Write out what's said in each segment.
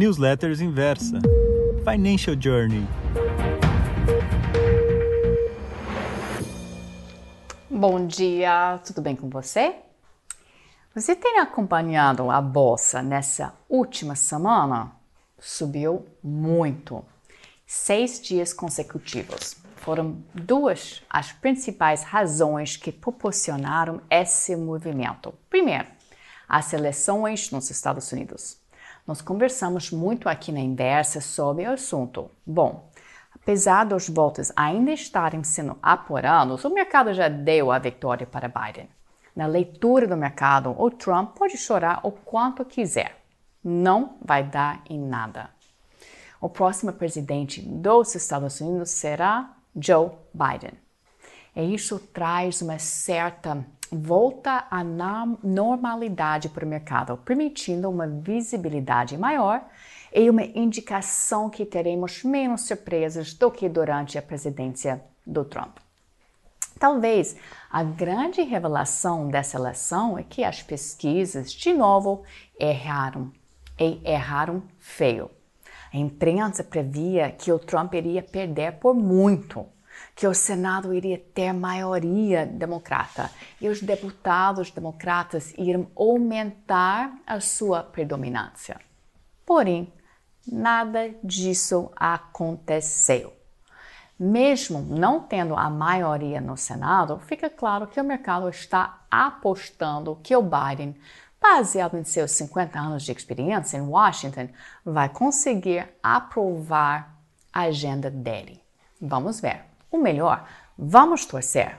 Newsletters Inversa. Financial Journey. Bom dia, tudo bem com você? Você tem acompanhado a bolsa nessa última semana? Subiu muito. Seis dias consecutivos. Foram duas as principais razões que proporcionaram esse movimento. Primeiro, as eleições nos Estados Unidos. Nós conversamos muito aqui na Inversa sobre o assunto. Bom, apesar dos votos ainda estarem sendo apurados, o mercado já deu a vitória para Biden. Na leitura do mercado, o Trump pode chorar o quanto quiser. Não vai dar em nada. O próximo presidente dos Estados Unidos será Joe Biden. E isso traz uma certa volta à normalidade para o mercado, permitindo uma visibilidade maior e uma indicação que teremos menos surpresas do que durante a presidência do Trump. Talvez a grande revelação dessa eleição é que as pesquisas, de novo, erraram e erraram feio. A imprensa previa que o Trump iria perder por muito que o Senado iria ter maioria democrata e os deputados democratas iriam aumentar a sua predominância. Porém, nada disso aconteceu. Mesmo não tendo a maioria no Senado, fica claro que o mercado está apostando que o Biden, baseado em seus 50 anos de experiência em Washington, vai conseguir aprovar a agenda dele. Vamos ver. O melhor, vamos torcer.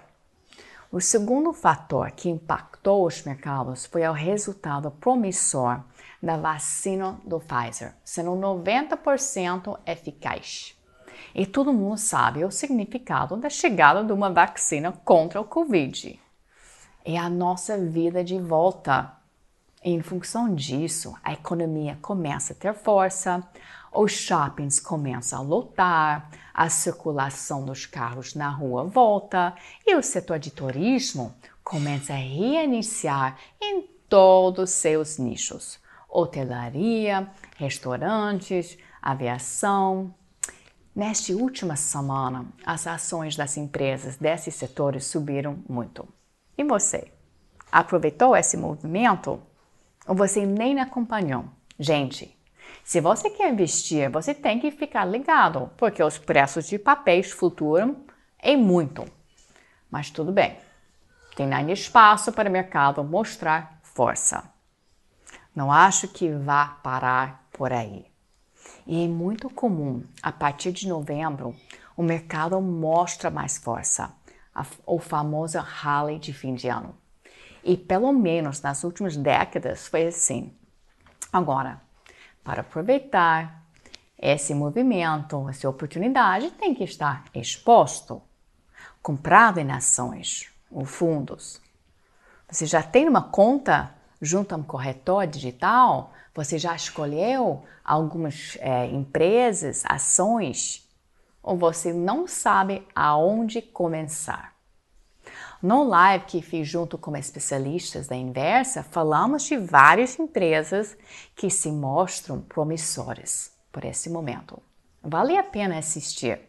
O segundo fator que impactou os mercados foi o resultado promissor da vacina do Pfizer, sendo 90% eficaz. E todo mundo sabe o significado da chegada de uma vacina contra o Covid. É a nossa vida de volta. Em função disso, a economia começa a ter força, os shoppings começam a lotar, a circulação dos carros na rua volta e o setor de turismo começa a reiniciar em todos os seus nichos: hotelaria, restaurantes, aviação. Nesta última semana, as ações das empresas desses setores subiram muito. E você? Aproveitou esse movimento? Ou você nem acompanhou? Gente, se você quer investir, você tem que ficar ligado, porque os preços de papéis flutuam em muito. Mas tudo bem, tem ainda espaço para o mercado mostrar força. Não acho que vá parar por aí. E é muito comum, a partir de novembro, o mercado mostra mais força, o famoso rally de fim de ano. E pelo menos nas últimas décadas foi assim. Agora, para aproveitar esse movimento, essa oportunidade, tem que estar exposto, comprado em ações ou fundos. Você já tem uma conta junto a um corretor digital? Você já escolheu algumas é, empresas, ações? Ou você não sabe aonde começar? No live que fiz junto com especialistas da Inversa, falamos de várias empresas que se mostram promissoras por esse momento. Vale a pena assistir.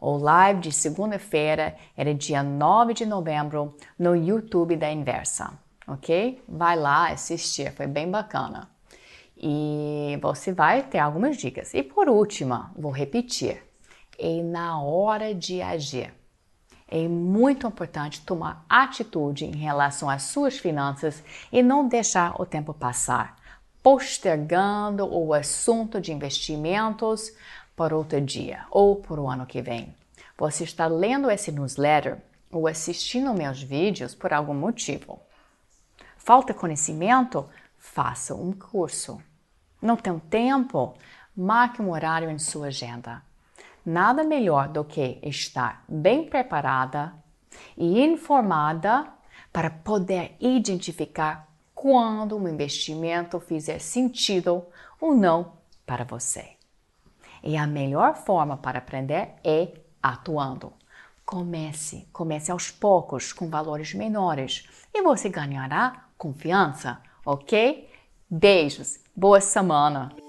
O live de segunda-feira era dia 9 de novembro no YouTube da Inversa, ok? Vai lá assistir, foi bem bacana. E você vai ter algumas dicas. E por último, vou repetir: é na hora de agir é muito importante tomar atitude em relação às suas finanças e não deixar o tempo passar, postergando o assunto de investimentos para outro dia ou para o ano que vem. Você está lendo esse newsletter ou assistindo meus vídeos por algum motivo. Falta conhecimento? Faça um curso. Não tem tempo? Marque um horário em sua agenda nada melhor do que estar bem preparada e informada para poder identificar quando um investimento fizer sentido ou não para você. E a melhor forma para aprender é atuando. Comece, comece aos poucos com valores menores e você ganhará confiança, ok? Beijos, boa semana!